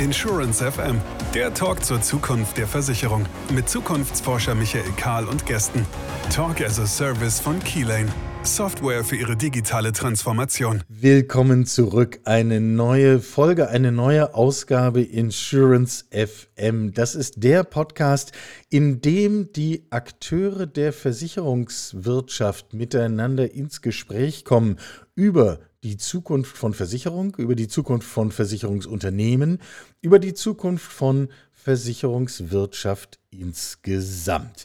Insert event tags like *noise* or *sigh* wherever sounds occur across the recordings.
Insurance FM, der Talk zur Zukunft der Versicherung mit Zukunftsforscher Michael Kahl und Gästen. Talk as a Service von Keylane. Software für Ihre digitale Transformation. Willkommen zurück. Eine neue Folge, eine neue Ausgabe Insurance FM. Das ist der Podcast, in dem die Akteure der Versicherungswirtschaft miteinander ins Gespräch kommen über die Zukunft von Versicherung, über die Zukunft von Versicherungsunternehmen, über die Zukunft von Versicherungswirtschaft insgesamt.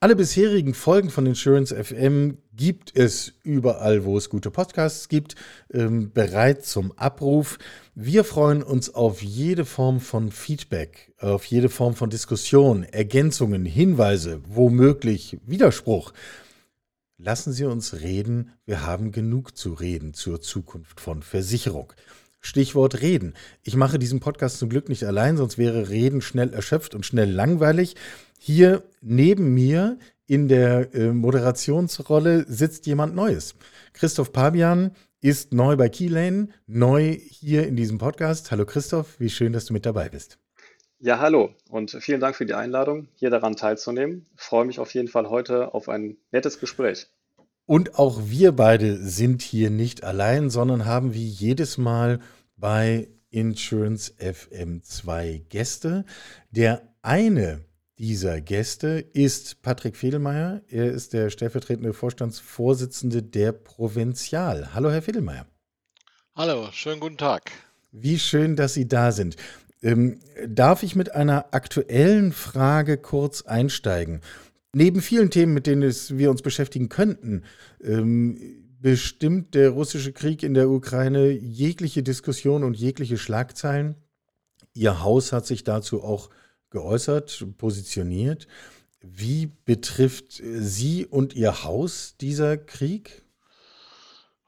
Alle bisherigen Folgen von Insurance FM gibt es überall, wo es gute Podcasts gibt, ähm, bereit zum Abruf. Wir freuen uns auf jede Form von Feedback, auf jede Form von Diskussion, Ergänzungen, Hinweise, womöglich Widerspruch. Lassen Sie uns reden, wir haben genug zu reden zur Zukunft von Versicherung. Stichwort Reden. Ich mache diesen Podcast zum Glück nicht allein, sonst wäre Reden schnell erschöpft und schnell langweilig. Hier neben mir in der äh, Moderationsrolle sitzt jemand Neues. Christoph Pabian ist neu bei Keylane, neu hier in diesem Podcast. Hallo Christoph, wie schön, dass du mit dabei bist. Ja, hallo und vielen Dank für die Einladung, hier daran teilzunehmen. Ich freue mich auf jeden Fall heute auf ein nettes Gespräch. Und auch wir beide sind hier nicht allein, sondern haben wie jedes Mal bei Insurance FM zwei Gäste. Der eine dieser Gäste ist Patrick Fedelmeier. Er ist der stellvertretende Vorstandsvorsitzende der Provinzial. Hallo, Herr Fedelmeier. Hallo, schönen guten Tag. Wie schön, dass Sie da sind. Ähm, darf ich mit einer aktuellen Frage kurz einsteigen? Neben vielen Themen, mit denen es, wir uns beschäftigen könnten, ähm, bestimmt der russische Krieg in der Ukraine jegliche Diskussion und jegliche Schlagzeilen. Ihr Haus hat sich dazu auch geäußert, positioniert. Wie betrifft Sie und Ihr Haus dieser Krieg?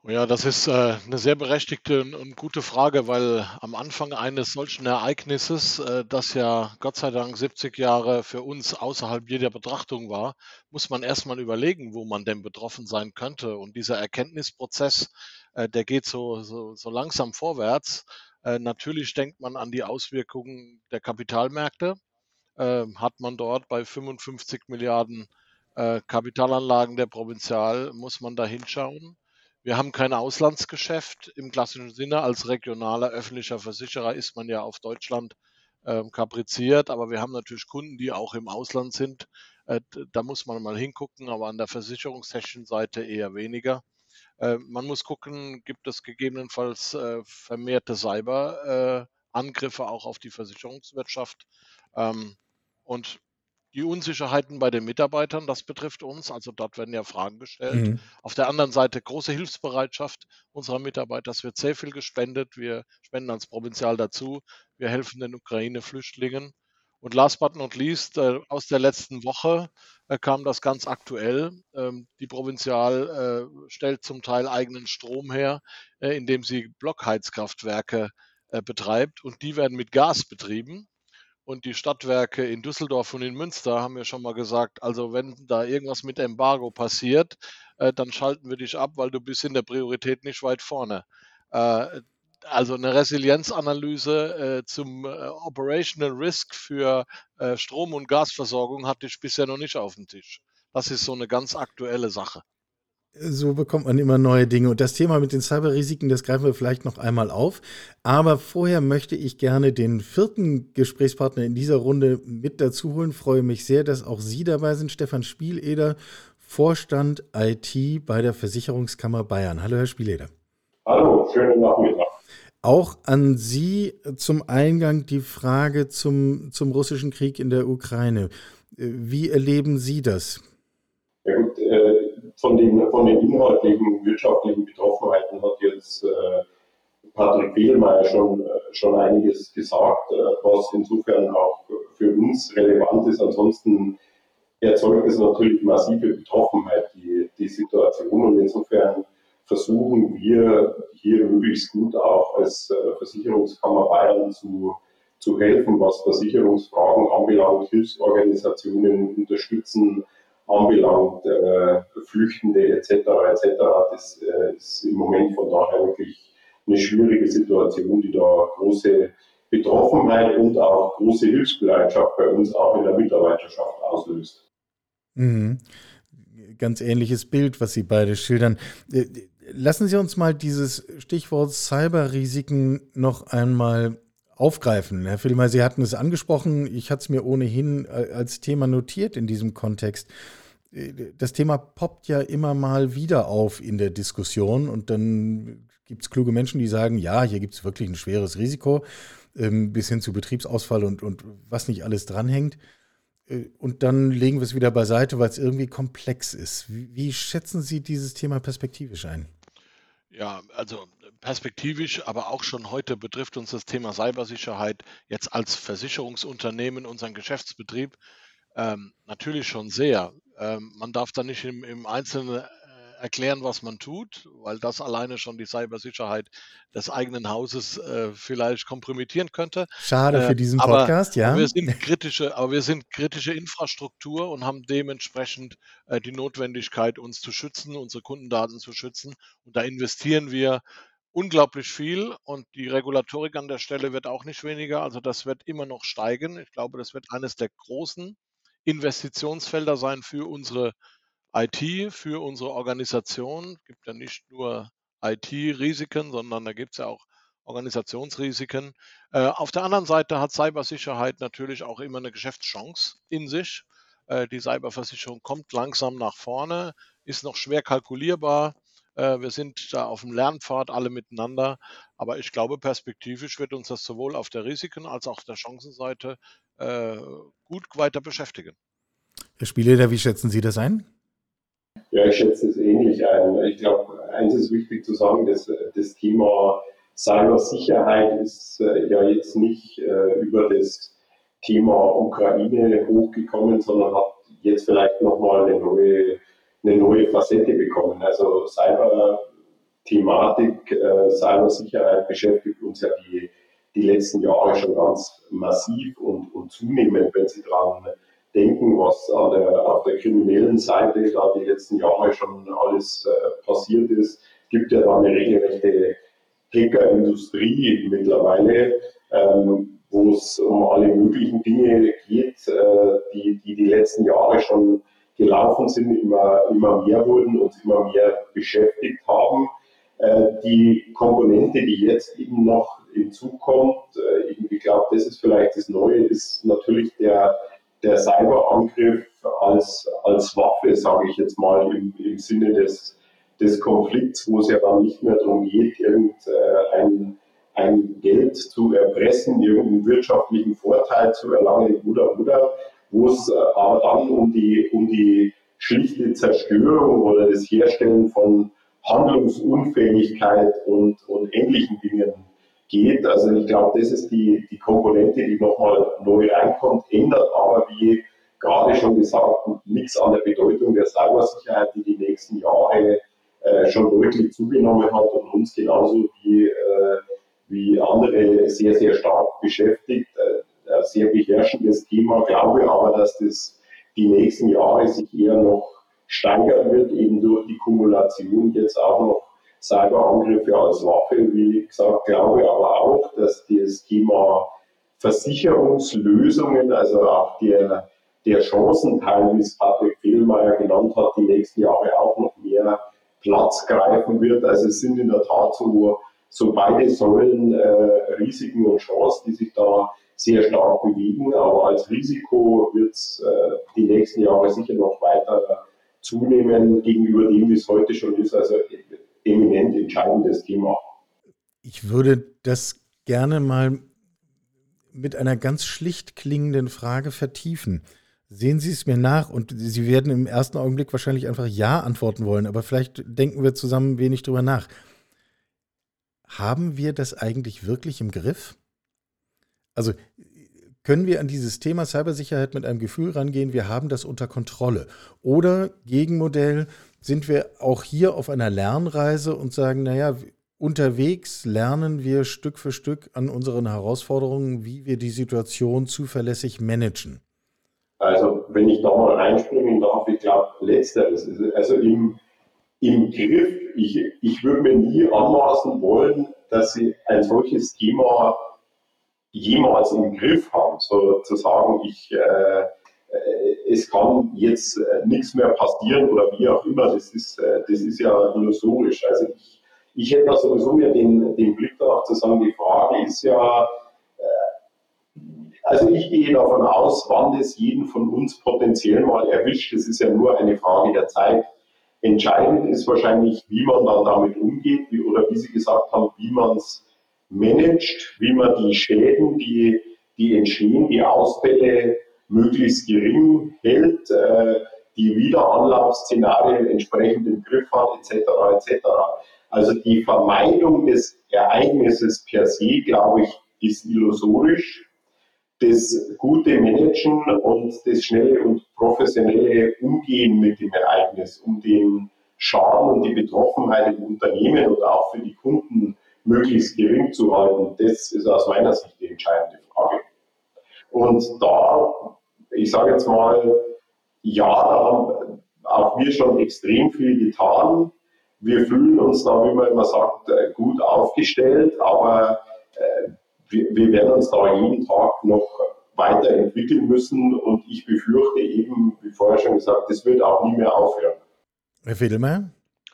Ja, das ist äh, eine sehr berechtigte und gute Frage, weil am Anfang eines solchen Ereignisses, äh, das ja Gott sei Dank 70 Jahre für uns außerhalb jeder Betrachtung war, muss man erstmal überlegen, wo man denn betroffen sein könnte. Und dieser Erkenntnisprozess, äh, der geht so, so, so langsam vorwärts. Natürlich denkt man an die Auswirkungen der Kapitalmärkte. Hat man dort bei 55 Milliarden Kapitalanlagen der Provinzial, muss man da hinschauen. Wir haben kein Auslandsgeschäft im klassischen Sinne. Als regionaler öffentlicher Versicherer ist man ja auf Deutschland ähm, kapriziert, aber wir haben natürlich Kunden, die auch im Ausland sind. Äh, da muss man mal hingucken, aber an der versicherungstechnischen Seite eher weniger. Äh, man muss gucken, gibt es gegebenenfalls äh, vermehrte Cyberangriffe auch auf die Versicherungswirtschaft. Ähm, und die Unsicherheiten bei den Mitarbeitern, das betrifft uns. Also dort werden ja Fragen gestellt. Mhm. Auf der anderen Seite große Hilfsbereitschaft unserer Mitarbeiter. Es wird sehr viel gespendet. Wir spenden als Provinzial dazu. Wir helfen den Ukraine-Flüchtlingen. Und last but not least, äh, aus der letzten Woche äh, kam das ganz aktuell. Ähm, die Provinzial äh, stellt zum Teil eigenen Strom her, indem sie Blockheizkraftwerke betreibt. Und die werden mit Gas betrieben. Und die Stadtwerke in Düsseldorf und in Münster haben ja schon mal gesagt, also wenn da irgendwas mit Embargo passiert, äh, dann schalten wir dich ab, weil du bist in der Priorität nicht weit vorne. Äh, also eine Resilienzanalyse äh, zum äh, Operational Risk für äh, Strom- und Gasversorgung hatte ich bisher noch nicht auf dem Tisch. Das ist so eine ganz aktuelle Sache. So bekommt man immer neue Dinge. Und das Thema mit den Cyberrisiken, das greifen wir vielleicht noch einmal auf. Aber vorher möchte ich gerne den vierten Gesprächspartner in dieser Runde mit dazu holen. Freue mich sehr, dass auch Sie dabei sind. Stefan Spieleder, Vorstand IT bei der Versicherungskammer Bayern. Hallo, Herr Spieleder. Hallo, schönen Nachmittag. Auch an Sie zum Eingang die Frage zum, zum russischen Krieg in der Ukraine. Wie erleben Sie das? Von den, von den inhaltlichen, wirtschaftlichen Betroffenheiten hat jetzt äh, Patrick Fehlmeier schon, äh, schon einiges gesagt, äh, was insofern auch für uns relevant ist. Ansonsten erzeugt es natürlich massive Betroffenheit, die, die Situation. Und insofern versuchen wir hier möglichst gut auch als äh, Versicherungskammer Bayern zu, zu helfen, was Versicherungsfragen anbelangt, Hilfsorganisationen unterstützen, anbelangt, äh, Flüchtende etc. etc. Das äh, ist im Moment von daher wirklich eine schwierige Situation, die da große Betroffenheit und auch große Hilfsbereitschaft bei uns auch in der Mitarbeiterschaft auslöst. Mhm. Ganz ähnliches Bild, was Sie beide schildern. Äh, lassen Sie uns mal dieses Stichwort Cyberrisiken noch einmal aufgreifen. Herr Filmer, Sie hatten es angesprochen. Ich hatte es mir ohnehin äh, als Thema notiert in diesem Kontext. Das Thema poppt ja immer mal wieder auf in der Diskussion und dann gibt es kluge Menschen, die sagen, ja, hier gibt es wirklich ein schweres Risiko, ähm, bis hin zu Betriebsausfall und, und was nicht alles dranhängt. Äh, und dann legen wir es wieder beiseite, weil es irgendwie komplex ist. Wie, wie schätzen Sie dieses Thema perspektivisch ein? Ja, also perspektivisch, aber auch schon heute betrifft uns das Thema Cybersicherheit jetzt als Versicherungsunternehmen, unseren Geschäftsbetrieb, ähm, natürlich schon sehr. Ähm, man darf da nicht im, im Einzelnen erklären, was man tut, weil das alleine schon die Cybersicherheit des eigenen Hauses äh, vielleicht kompromittieren könnte. Schade äh, für diesen Podcast, aber, ja. Aber wir sind kritische, aber wir sind kritische Infrastruktur und haben dementsprechend äh, die Notwendigkeit, uns zu schützen, unsere Kundendaten zu schützen. Und da investieren wir unglaublich viel und die Regulatorik an der Stelle wird auch nicht weniger. Also das wird immer noch steigen. Ich glaube, das wird eines der großen Investitionsfelder sein für unsere IT für unsere Organisation. Es gibt ja nicht nur IT-Risiken, sondern da gibt es ja auch Organisationsrisiken. Äh, auf der anderen Seite hat Cybersicherheit natürlich auch immer eine Geschäftschance in sich. Äh, die Cyberversicherung kommt langsam nach vorne, ist noch schwer kalkulierbar. Äh, wir sind da auf dem Lernpfad alle miteinander. Aber ich glaube, perspektivisch wird uns das sowohl auf der Risiken- als auch auf der Chancenseite äh, gut weiter beschäftigen. Herr Spieleder, wie schätzen Sie das ein? Ja, ich schätze es ähnlich ein. Ich glaube, eins ist wichtig zu sagen, dass das Thema Cybersicherheit ist äh, ja jetzt nicht äh, über das Thema Ukraine hochgekommen, sondern hat jetzt vielleicht nochmal eine neue, eine neue Facette bekommen. Also Cyber-Thematik, äh, Cybersicherheit beschäftigt uns ja die, die letzten Jahre schon ganz massiv und, und zunehmend, wenn Sie daran denken, was der, auf der kriminellen Seite da die letzten Jahre schon alles äh, passiert ist. Es gibt ja da eine regelrechte Hackerindustrie mittlerweile, ähm, wo es um alle möglichen Dinge geht, äh, die, die die letzten Jahre schon gelaufen sind, immer, immer mehr wurden und immer mehr beschäftigt haben. Äh, die Komponente, die jetzt eben noch hinzukommt, äh, ich glaube, das ist vielleicht das Neue, ist natürlich der der Cyberangriff als, als Waffe, sage ich jetzt mal, im, im Sinne des, des Konflikts, wo es ja dann nicht mehr darum geht, irgendein ein Geld zu erpressen, irgendeinen wirtschaftlichen Vorteil zu erlangen oder oder, wo es äh, aber dann um die, um die schlichte Zerstörung oder das Herstellen von Handlungsunfähigkeit und, und ähnlichen Dingen geht. Also ich glaube, das ist die, die Komponente, die nochmal neu reinkommt, ändert aber, wie gerade schon gesagt, nichts an der Bedeutung der Cybersicherheit, die die nächsten Jahre äh, schon deutlich zugenommen hat und uns genauso wie, äh, wie andere sehr, sehr stark beschäftigt. Äh, sehr beherrschendes Thema, glaube aber, dass das die nächsten Jahre sich eher noch steigern wird, eben durch die Kumulation jetzt auch noch Cyberangriffe als Waffe, wie gesagt, glaube aber auch, dass das Thema Versicherungslösungen, also auch der, der Chancenteil, wie es Patrick Fehlmeier genannt hat, die nächsten Jahre auch noch mehr Platz greifen wird. Also es sind in der Tat so, so beide Säulen äh, Risiken und Chancen, die sich da sehr stark bewegen. Aber als Risiko wird es äh, die nächsten Jahre sicher noch weiter zunehmen gegenüber dem, wie es heute schon ist. Also eminent entscheidendes Thema. Ich würde das gerne mal mit einer ganz schlicht klingenden Frage vertiefen. Sehen Sie es mir nach und Sie werden im ersten Augenblick wahrscheinlich einfach Ja antworten wollen, aber vielleicht denken wir zusammen wenig drüber nach. Haben wir das eigentlich wirklich im Griff? Also können wir an dieses Thema Cybersicherheit mit einem Gefühl rangehen, wir haben das unter Kontrolle? Oder Gegenmodell, sind wir auch hier auf einer Lernreise und sagen, naja, unterwegs lernen wir Stück für Stück an unseren Herausforderungen, wie wir die Situation zuverlässig managen. Also wenn ich da mal reinspringen darf, ich glaube, letzteres, also im, im Griff, ich, ich würde mir nie anmaßen wollen, dass ich ein solches Thema jemals im Griff haben. So zu sagen, ich, äh, es kann jetzt äh, nichts mehr passieren oder wie auch immer, das ist, äh, das ist ja illusorisch. Also ich, ich hätte da sowieso mehr den, den Blick darauf zu sagen, die Frage ist ja, äh, also ich gehe davon aus, wann das jeden von uns potenziell mal erwischt. Das ist ja nur eine Frage der Zeit. Entscheidend ist wahrscheinlich, wie man dann damit umgeht wie, oder wie Sie gesagt haben, wie man es managt, wie man die Schäden, die, die entstehen, die Ausfälle möglichst gering hält, äh, die Wiederanlaufszenarien entsprechend im Griff hat, etc. etc. Also die Vermeidung des Ereignisses per se, glaube ich, ist illusorisch. Das gute Managen und das schnelle und professionelle Umgehen mit dem Ereignis, um den Schaden und die Betroffenheit im Unternehmen und auch für die Kunden möglichst gering zu halten, das ist aus meiner Sicht die entscheidende Frage. Und da, ich sage jetzt mal, ja, da haben auch wir schon extrem viel getan. Wir fühlen uns da, wie man immer sagt, äh, gut aufgestellt, aber äh, wir, wir werden uns da jeden Tag noch weiterentwickeln müssen und ich befürchte eben, wie vorher schon gesagt, das wird auch nie mehr aufhören. Herr Fedelmeier?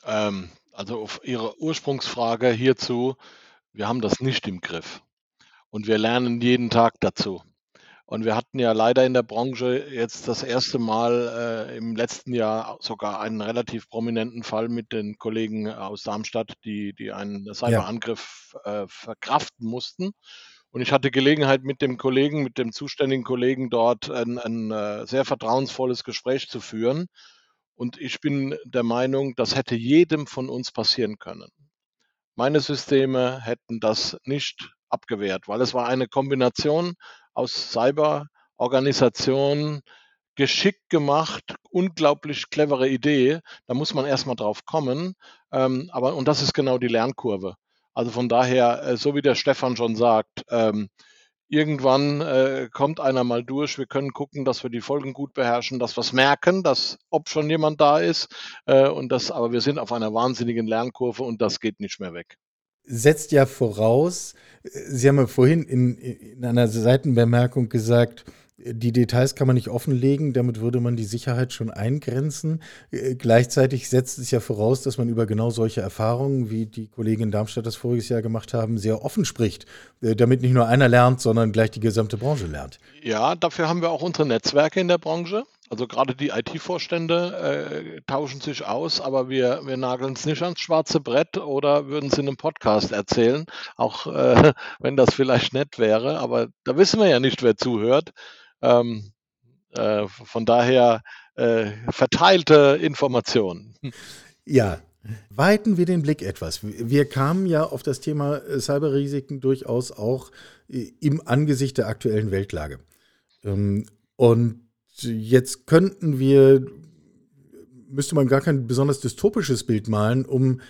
Ähm, also auf Ihre Ursprungsfrage hierzu, wir haben das nicht im Griff und wir lernen jeden Tag dazu. Und wir hatten ja leider in der Branche jetzt das erste Mal äh, im letzten Jahr sogar einen relativ prominenten Fall mit den Kollegen aus Darmstadt, die, die einen Cyberangriff äh, verkraften mussten. Und ich hatte Gelegenheit, mit dem Kollegen, mit dem zuständigen Kollegen dort ein, ein äh, sehr vertrauensvolles Gespräch zu führen. Und ich bin der Meinung, das hätte jedem von uns passieren können. Meine Systeme hätten das nicht abgewehrt, weil es war eine Kombination aus Cyberorganisation, geschickt gemacht, unglaublich clevere Idee. Da muss man erstmal drauf kommen. Ähm, aber, und das ist genau die Lernkurve. Also von daher, äh, so wie der Stefan schon sagt, ähm, irgendwann äh, kommt einer mal durch. Wir können gucken, dass wir die Folgen gut beherrschen, dass wir es merken, dass ob schon jemand da ist. Äh, und das, aber wir sind auf einer wahnsinnigen Lernkurve und das geht nicht mehr weg setzt ja voraus, Sie haben ja vorhin in, in einer Seitenbemerkung gesagt, die Details kann man nicht offenlegen, damit würde man die Sicherheit schon eingrenzen. Äh, gleichzeitig setzt es ja voraus, dass man über genau solche Erfahrungen, wie die Kollegen in Darmstadt das voriges Jahr gemacht haben, sehr offen spricht, äh, damit nicht nur einer lernt, sondern gleich die gesamte Branche lernt. Ja, dafür haben wir auch unsere Netzwerke in der Branche. Also gerade die IT-Vorstände äh, tauschen sich aus, aber wir, wir nageln es nicht ans schwarze Brett oder würden es in einem Podcast erzählen, auch äh, *laughs* wenn das vielleicht nett wäre. Aber da wissen wir ja nicht, wer zuhört. Ähm, äh, von daher äh, verteilte Informationen. Ja, weiten wir den Blick etwas. Wir kamen ja auf das Thema äh, Cyberrisiken durchaus auch äh, im Angesicht der aktuellen Weltlage. Ähm, und jetzt könnten wir, müsste man gar kein besonders dystopisches Bild malen, um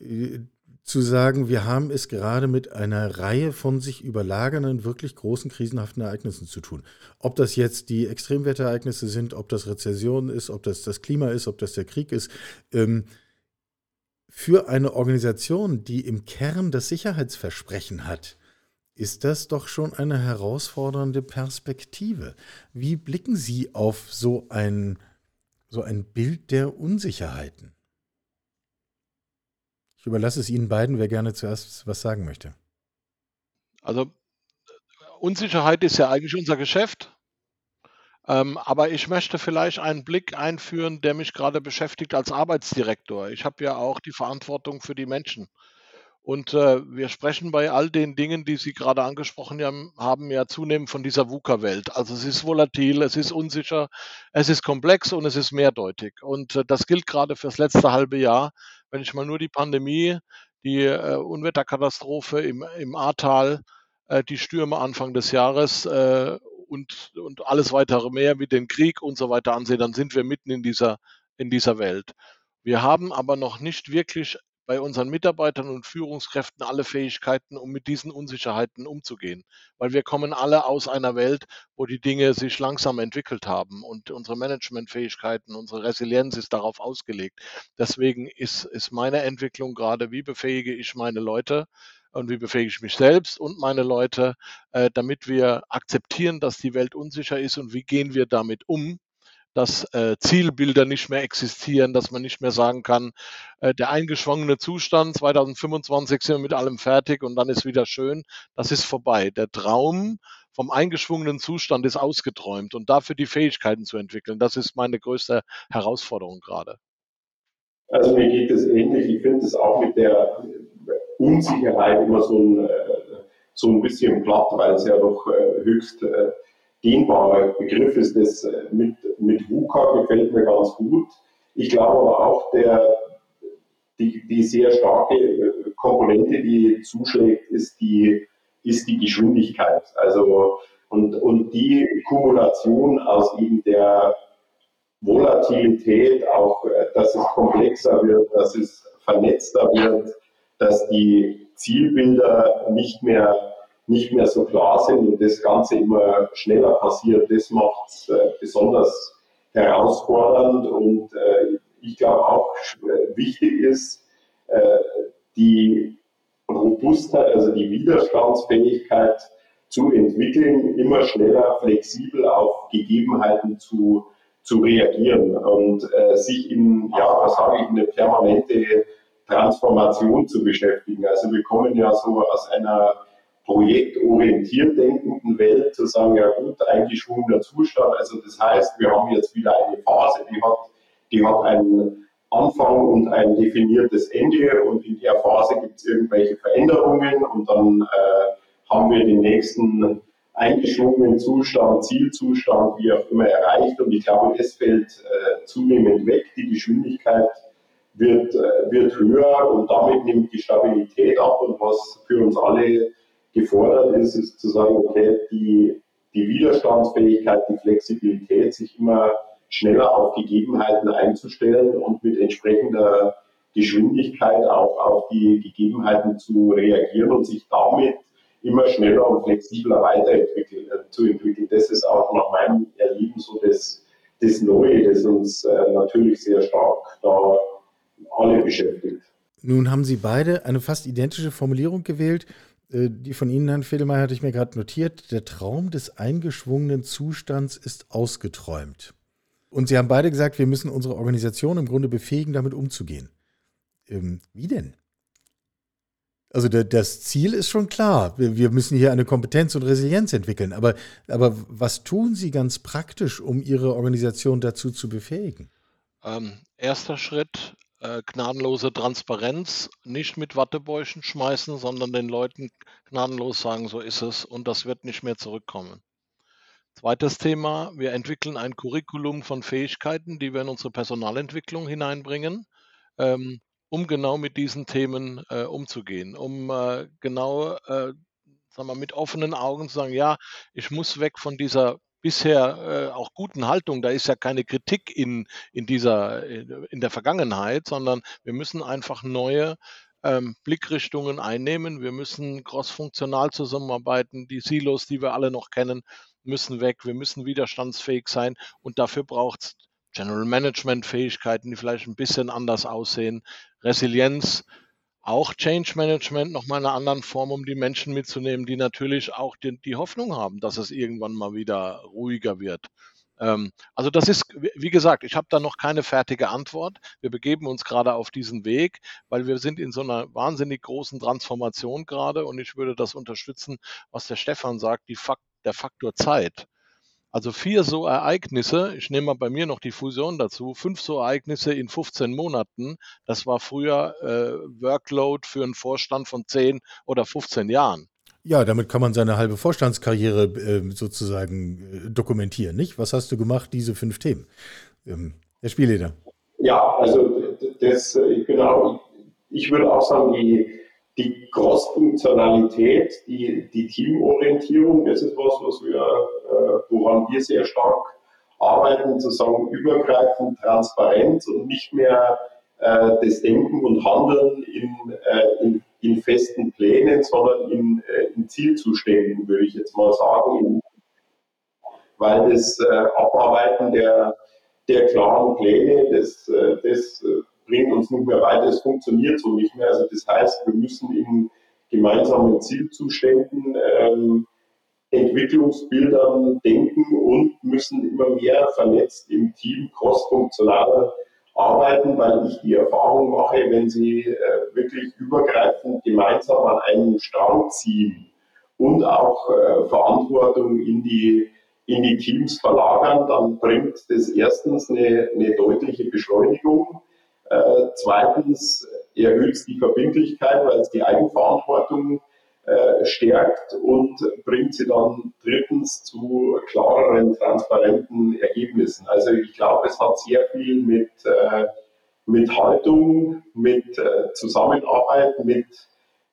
äh, zu sagen, wir haben es gerade mit einer Reihe von sich überlagernden, wirklich großen krisenhaften Ereignissen zu tun. Ob das jetzt die Extremwetterereignisse sind, ob das Rezession ist, ob das das Klima ist, ob das der Krieg ist. Ähm, für eine Organisation, die im Kern das Sicherheitsversprechen hat, ist das doch schon eine herausfordernde Perspektive. Wie blicken Sie auf so ein, so ein Bild der Unsicherheiten? Ich überlasse es Ihnen beiden, wer gerne zuerst was sagen möchte. Also Unsicherheit ist ja eigentlich unser Geschäft. Ähm, aber ich möchte vielleicht einen Blick einführen, der mich gerade beschäftigt als Arbeitsdirektor. Ich habe ja auch die Verantwortung für die Menschen. Und äh, wir sprechen bei all den Dingen, die Sie gerade angesprochen haben, ja zunehmend von dieser VUCA-Welt. Also es ist volatil, es ist unsicher, es ist komplex und es ist mehrdeutig. Und äh, das gilt gerade fürs letzte halbe Jahr. Wenn ich mal nur die Pandemie, die äh, Unwetterkatastrophe im, im Ahrtal, äh, die Stürme Anfang des Jahres äh, und, und alles weitere mehr wie den Krieg und so weiter ansehe, dann sind wir mitten in dieser, in dieser Welt. Wir haben aber noch nicht wirklich bei unseren Mitarbeitern und Führungskräften alle Fähigkeiten, um mit diesen Unsicherheiten umzugehen. Weil wir kommen alle aus einer Welt, wo die Dinge sich langsam entwickelt haben und unsere Managementfähigkeiten, unsere Resilienz ist darauf ausgelegt. Deswegen ist, ist meine Entwicklung gerade, wie befähige ich meine Leute, und wie befähige ich mich selbst und meine Leute, äh, damit wir akzeptieren, dass die Welt unsicher ist und wie gehen wir damit um, dass äh, Zielbilder nicht mehr existieren, dass man nicht mehr sagen kann, äh, der eingeschwungene Zustand 2025 sind wir mit allem fertig und dann ist wieder schön. Das ist vorbei. Der Traum vom eingeschwungenen Zustand ist ausgeträumt und dafür die Fähigkeiten zu entwickeln, das ist meine größte Herausforderung gerade. Also mir geht es ähnlich. Ich finde es auch mit der Unsicherheit immer so ein, äh, so ein bisschen platt, weil es ja doch äh, höchst äh, dehnbarer Begriff ist. Das mit, mit VUCA gefällt mir ganz gut. Ich glaube aber auch, der, die, die sehr starke Komponente, die zuschlägt, ist die, ist die Geschwindigkeit. Also, und, und die Kumulation aus eben der Volatilität, auch dass es komplexer wird, dass es vernetzter wird, dass die Zielbilder nicht mehr, nicht mehr so klar sind und das Ganze immer schneller passiert. Das macht es äh, besonders herausfordernd und äh, ich glaube auch äh, wichtig ist, die Robustheit, also die Widerstandsfähigkeit zu entwickeln, immer schneller, flexibel auf Gegebenheiten zu, zu reagieren und äh, sich in, ja, was sage ich, eine permanente Transformation zu beschäftigen. Also wir kommen ja so aus einer projektorientiert denkenden Welt zu sagen, ja gut, eingeschwungener Zustand. Also das heißt, wir haben jetzt wieder eine Phase, die hat, die hat einen Anfang und ein definiertes Ende. Und in der Phase gibt es irgendwelche Veränderungen. Und dann äh, haben wir den nächsten eingeschwungenen Zustand, Zielzustand, wie auch immer erreicht. Und ich glaube, das fällt äh, zunehmend weg, die Geschwindigkeit wird, äh, wird höher. Und damit nimmt die Stabilität ab. Und was für uns alle gefordert ist, ist zu sagen, okay, die, die Widerstandsfähigkeit, die Flexibilität, sich immer schneller auf Gegebenheiten einzustellen und mit entsprechender Geschwindigkeit auch auf die Gegebenheiten zu reagieren und sich damit immer schneller und flexibler weiterentwickeln, äh, zu entwickeln. Das ist auch nach meinem Erleben so das, das Neue, das uns äh, natürlich sehr stark da alle beschäftigt. Nun haben Sie beide eine fast identische Formulierung gewählt. Äh, die von Ihnen, Herrn Fedelmeier, hatte ich mir gerade notiert. Der Traum des eingeschwungenen Zustands ist ausgeträumt. Und Sie haben beide gesagt, wir müssen unsere Organisation im Grunde befähigen, damit umzugehen. Ähm, wie denn? Also das Ziel ist schon klar. Wir müssen hier eine Kompetenz und Resilienz entwickeln. Aber, aber was tun Sie ganz praktisch, um Ihre Organisation dazu zu befähigen? Ähm, erster Schritt, äh, gnadenlose Transparenz, nicht mit Wattebäuschen schmeißen, sondern den Leuten gnadenlos sagen, so ist es und das wird nicht mehr zurückkommen. Zweites Thema, wir entwickeln ein Curriculum von Fähigkeiten, die wir in unsere Personalentwicklung hineinbringen, ähm, um genau mit diesen Themen äh, umzugehen, um äh, genau äh, sagen wir, mit offenen Augen zu sagen, ja, ich muss weg von dieser bisher äh, auch guten Haltung, da ist ja keine Kritik in, in dieser, in der Vergangenheit, sondern wir müssen einfach neue ähm, Blickrichtungen einnehmen. Wir müssen crossfunktional zusammenarbeiten. Die Silos, die wir alle noch kennen, müssen weg. Wir müssen widerstandsfähig sein und dafür braucht es General Management Fähigkeiten, die vielleicht ein bisschen anders aussehen, Resilienz, auch Change Management nochmal in einer anderen Form, um die Menschen mitzunehmen, die natürlich auch die, die Hoffnung haben, dass es irgendwann mal wieder ruhiger wird. Ähm, also das ist, wie gesagt, ich habe da noch keine fertige Antwort. Wir begeben uns gerade auf diesen Weg, weil wir sind in so einer wahnsinnig großen Transformation gerade und ich würde das unterstützen, was der Stefan sagt, die Fakt, der Faktor Zeit. Also vier so Ereignisse, ich nehme mal bei mir noch die Fusion dazu, fünf so Ereignisse in 15 Monaten, das war früher äh, Workload für einen Vorstand von 10 oder 15 Jahren. Ja, damit kann man seine halbe Vorstandskarriere äh, sozusagen äh, dokumentieren, nicht? Was hast du gemacht, diese fünf Themen? Ähm, Herr Spielleder. Ja, also das, genau, ich würde auch sagen, die, die Cross-Funktionalität, die, die Teamorientierung, das ist was, was wir, äh, woran wir sehr stark arbeiten, zu sagen, übergreifend, transparent und nicht mehr äh, das Denken und Handeln in, äh, in, in, festen Plänen, sondern in, äh, in, Zielzuständen, würde ich jetzt mal sagen, weil das äh, Abarbeiten der, der klaren Pläne, das, äh, das bringt uns nicht mehr weiter, es funktioniert so nicht mehr. Also das heißt, wir müssen in, gemeinsamen Zielzuständen, ähm, Entwicklungsbildern denken und müssen immer mehr vernetzt im Team crossfunktional arbeiten, weil ich die Erfahrung mache, wenn sie äh, wirklich übergreifend gemeinsam an einem Strang ziehen und auch äh, Verantwortung in die, in die Teams verlagern, dann bringt das erstens eine, eine deutliche Beschleunigung. Äh, zweitens erhöht es die Verbindlichkeit, weil es die Eigenverantwortung äh, stärkt und bringt sie dann drittens zu klareren, transparenten Ergebnissen. Also ich glaube, es hat sehr viel mit, äh, mit Haltung, mit äh, Zusammenarbeit, mit,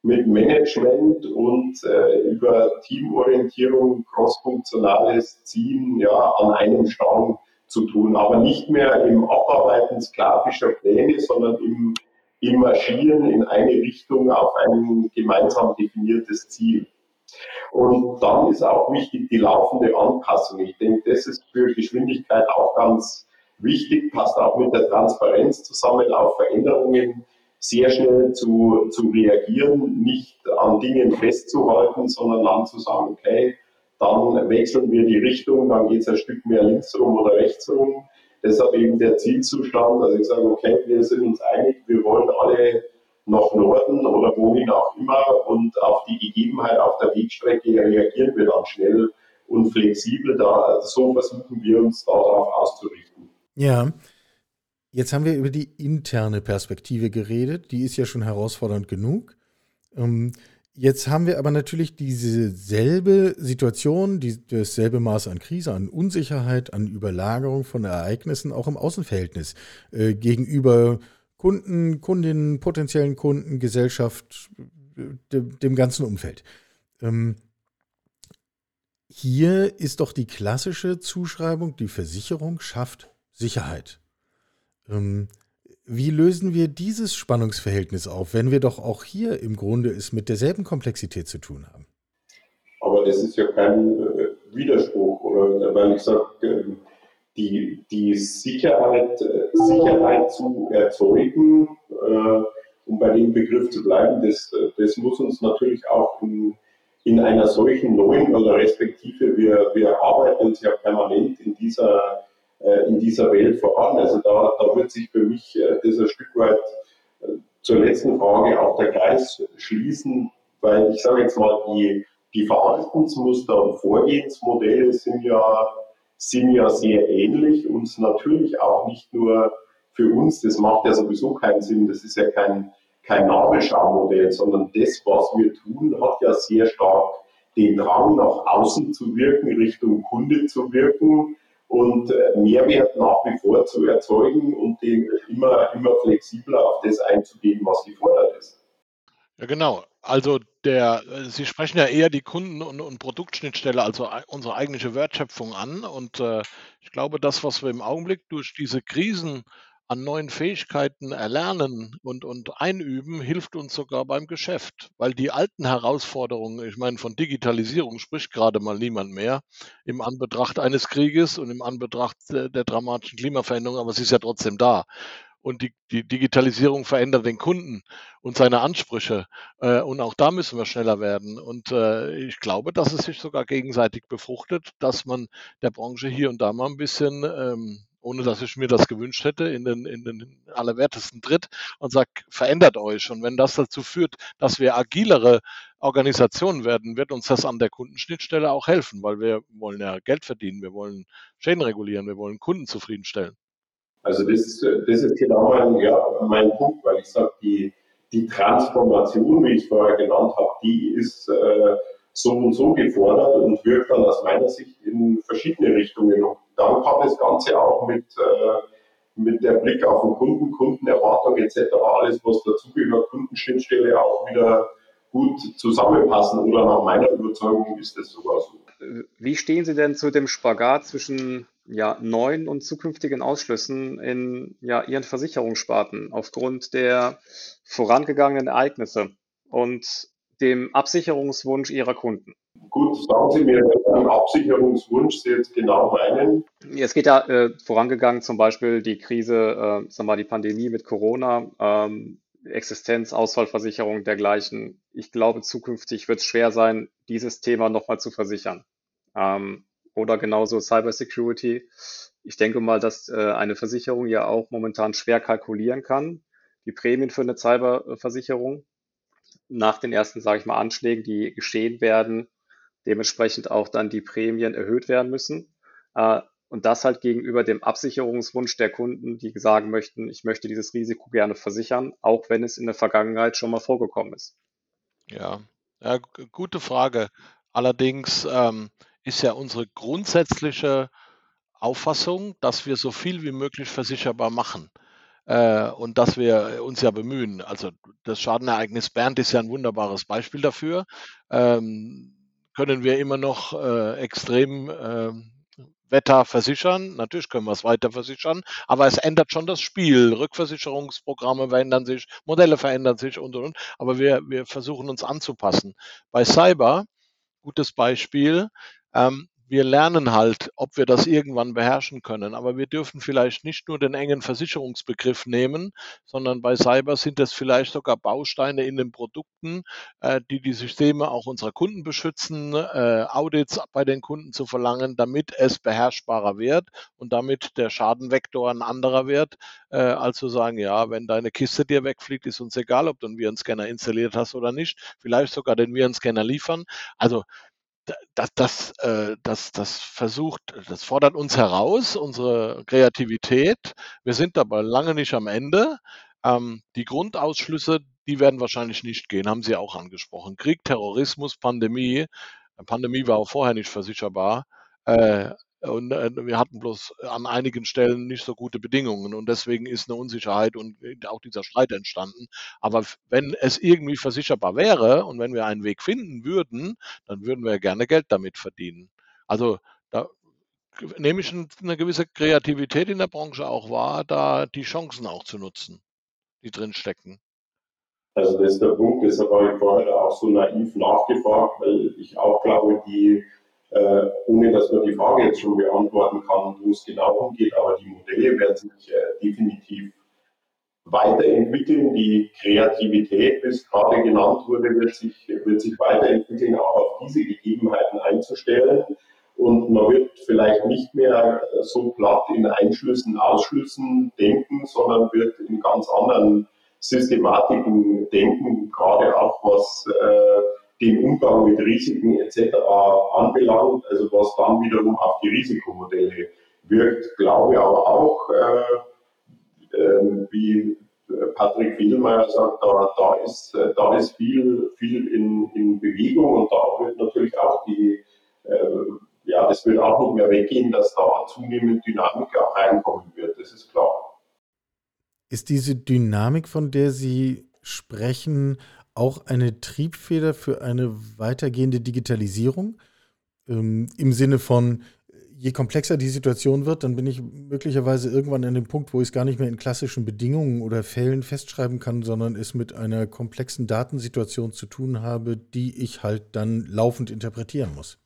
mit Management und äh, über Teamorientierung, crossfunktionales Ziehen ja, an einem Strang zu tun, aber nicht mehr im Abarbeiten sklavischer Pläne, sondern im im Marschieren in eine Richtung auf ein gemeinsam definiertes Ziel. Und dann ist auch wichtig die laufende Anpassung. Ich denke, das ist für Geschwindigkeit auch ganz wichtig, passt auch mit der Transparenz zusammen, auf Veränderungen sehr schnell zu, zu reagieren, nicht an Dingen festzuhalten, sondern dann zu sagen, okay, dann wechseln wir die Richtung, dann geht es ein Stück mehr links rum oder rechts rum Deshalb eben der Zielzustand, also ich sage, okay, wir sind uns einig, wir wollen alle nach Norden oder wohin auch immer und auf die Gegebenheit auf der Wegstrecke reagieren wir dann schnell und flexibel. Da, also so versuchen wir uns darauf auszurichten. Ja, jetzt haben wir über die interne Perspektive geredet. Die ist ja schon herausfordernd genug. Ähm, Jetzt haben wir aber natürlich diese selbe Situation, die, dasselbe Maß an Krise, an Unsicherheit, an Überlagerung von Ereignissen auch im Außenverhältnis äh, gegenüber Kunden, Kundinnen, potenziellen Kunden, Gesellschaft, dem, dem ganzen Umfeld. Ähm, hier ist doch die klassische Zuschreibung, die Versicherung schafft Sicherheit. Ähm, wie lösen wir dieses Spannungsverhältnis auf, wenn wir doch auch hier im Grunde es mit derselben Komplexität zu tun haben? Aber das ist ja kein äh, Widerspruch, oder? Weil ich sage, äh, die, die Sicherheit, äh, Sicherheit zu erzeugen, äh, um bei dem Begriff zu bleiben, das, das muss uns natürlich auch in, in einer solchen neuen oder respektive wir, wir arbeiten uns ja permanent in dieser äh, in dieser Welt voran. Also da, da wird sich für mich äh, das ein Stück weit äh, zur letzten Frage auch der Kreis schließen, weil ich sage jetzt mal, die, die Verhaltensmuster und Vorgehensmodelle sind ja, sind ja sehr ähnlich und natürlich auch nicht nur für uns, das macht ja sowieso keinen Sinn, das ist ja kein, kein Nabelschaumodell, sondern das, was wir tun, hat ja sehr stark den Drang, nach außen zu wirken, Richtung Kunde zu wirken, und äh, Mehrwert nach wie vor zu erzeugen und den immer, immer flexibler auf das einzugehen, was gefordert ist. Ja, genau. Also der, Sie sprechen ja eher die Kunden- und, und Produktschnittstelle, also unsere eigentliche Wertschöpfung an. Und äh, ich glaube, das, was wir im Augenblick durch diese Krisen an neuen Fähigkeiten erlernen und, und einüben, hilft uns sogar beim Geschäft. Weil die alten Herausforderungen, ich meine, von Digitalisierung spricht gerade mal niemand mehr im Anbetracht eines Krieges und im Anbetracht der, der dramatischen Klimaveränderung, aber sie ist ja trotzdem da. Und die, die Digitalisierung verändert den Kunden und seine Ansprüche. Äh, und auch da müssen wir schneller werden. Und äh, ich glaube, dass es sich sogar gegenseitig befruchtet, dass man der Branche hier und da mal ein bisschen ähm, ohne dass ich mir das gewünscht hätte, in den, in den allerwertesten Tritt und sage, verändert euch. Und wenn das dazu führt, dass wir agilere Organisationen werden, wird uns das an der Kundenschnittstelle auch helfen, weil wir wollen ja Geld verdienen, wir wollen Schäden regulieren, wir wollen Kunden zufriedenstellen. Also das ist, das ist genau mein, ja, mein Punkt, weil ich sage, die, die Transformation, wie ich vorher genannt habe, die ist äh, so und so gefordert und wirkt dann aus meiner Sicht in verschiedene Richtungen. Und dann kann das Ganze auch mit, äh, mit der Blick auf den Kunden, Kundenerwartung etc., alles was dazugehört, Kundenschnittstelle auch wieder gut zusammenpassen. Oder nach meiner Überzeugung ist das sogar so. Wie stehen Sie denn zu dem Spagat zwischen ja, neuen und zukünftigen Ausschlüssen in ja, Ihren Versicherungssparten aufgrund der vorangegangenen Ereignisse? Und dem Absicherungswunsch Ihrer Kunden? Gut, sagen Sie mir, welchen Absicherungswunsch Sie jetzt genau meinen. Es geht ja äh, vorangegangen, zum Beispiel die Krise, äh, sagen wir mal, die Pandemie mit Corona. Ähm, Existenz, Ausfallversicherung, dergleichen. Ich glaube, zukünftig wird es schwer sein, dieses Thema nochmal zu versichern. Ähm, oder genauso Cybersecurity. Ich denke mal, dass äh, eine Versicherung ja auch momentan schwer kalkulieren kann, die Prämien für eine Cyberversicherung nach den ersten, sage ich mal, Anschlägen, die geschehen werden, dementsprechend auch dann die Prämien erhöht werden müssen. Äh, und das halt gegenüber dem Absicherungswunsch der Kunden, die sagen möchten, ich möchte dieses Risiko gerne versichern, auch wenn es in der Vergangenheit schon mal vorgekommen ist. Ja, ja gute Frage. Allerdings ähm, ist ja unsere grundsätzliche Auffassung, dass wir so viel wie möglich versicherbar machen äh, und dass wir uns ja bemühen. Also das Schadenereignis Bernd ist ja ein wunderbares Beispiel dafür. Ähm, können wir immer noch äh, extrem äh, Wetter versichern. Natürlich können wir es weiter versichern, aber es ändert schon das Spiel. Rückversicherungsprogramme verändern sich, Modelle verändern sich und und und. Aber wir, wir versuchen uns anzupassen. Bei Cyber, gutes Beispiel, ähm, wir lernen halt, ob wir das irgendwann beherrschen können. Aber wir dürfen vielleicht nicht nur den engen Versicherungsbegriff nehmen, sondern bei Cyber sind es vielleicht sogar Bausteine in den Produkten, äh, die die Systeme auch unserer Kunden beschützen, äh, Audits bei den Kunden zu verlangen, damit es beherrschbarer wird und damit der Schadenvektor ein anderer wird, äh, als zu sagen, ja, wenn deine Kiste dir wegfliegt, ist uns egal, ob du einen Virenscanner installiert hast oder nicht, vielleicht sogar den Virenscanner liefern. Also das, das, äh, das, das versucht, das fordert uns heraus, unsere Kreativität. Wir sind aber lange nicht am Ende. Ähm, die Grundausschlüsse, die werden wahrscheinlich nicht gehen, haben Sie auch angesprochen. Krieg, Terrorismus, Pandemie. Pandemie war auch vorher nicht versicherbar. Äh, und äh, wir hatten bloß an einigen Stellen nicht so gute Bedingungen und deswegen ist eine Unsicherheit und auch dieser Streit entstanden. Aber wenn es irgendwie versicherbar wäre und wenn wir einen Weg finden würden, dann würden wir gerne Geld damit verdienen. Also da nehme ich eine gewisse Kreativität in der Branche auch wahr, da die Chancen auch zu nutzen, die drinstecken. Also das ist der Punkt, deshalb habe ich vorher auch so naiv nachgefragt, weil ich auch glaube, die äh, ohne dass man die Frage jetzt schon beantworten kann, wo es genau umgeht. Aber die Modelle werden sich äh, definitiv weiterentwickeln. Die Kreativität, wie es gerade genannt wurde, wird sich, wird sich weiterentwickeln, auch auf diese Gegebenheiten einzustellen. Und man wird vielleicht nicht mehr so platt in Einschlüssen, Ausschlüssen denken, sondern wird in ganz anderen Systematiken denken, gerade auch was äh, den Umgang mit Risiken etc. anbelangt, also was dann wiederum auf die Risikomodelle wirkt, glaube aber auch, äh, äh, wie Patrick Fielmeier sagt, da, da, ist, da ist viel, viel in, in Bewegung und da wird natürlich auch die, äh, ja, das wird auch nicht mehr weggehen, dass da zunehmend Dynamik auch reinkommen wird, das ist klar. Ist diese Dynamik, von der Sie sprechen, auch eine Triebfeder für eine weitergehende Digitalisierung? Ähm, Im Sinne von, je komplexer die Situation wird, dann bin ich möglicherweise irgendwann an dem Punkt, wo ich es gar nicht mehr in klassischen Bedingungen oder Fällen festschreiben kann, sondern es mit einer komplexen Datensituation zu tun habe, die ich halt dann laufend interpretieren muss.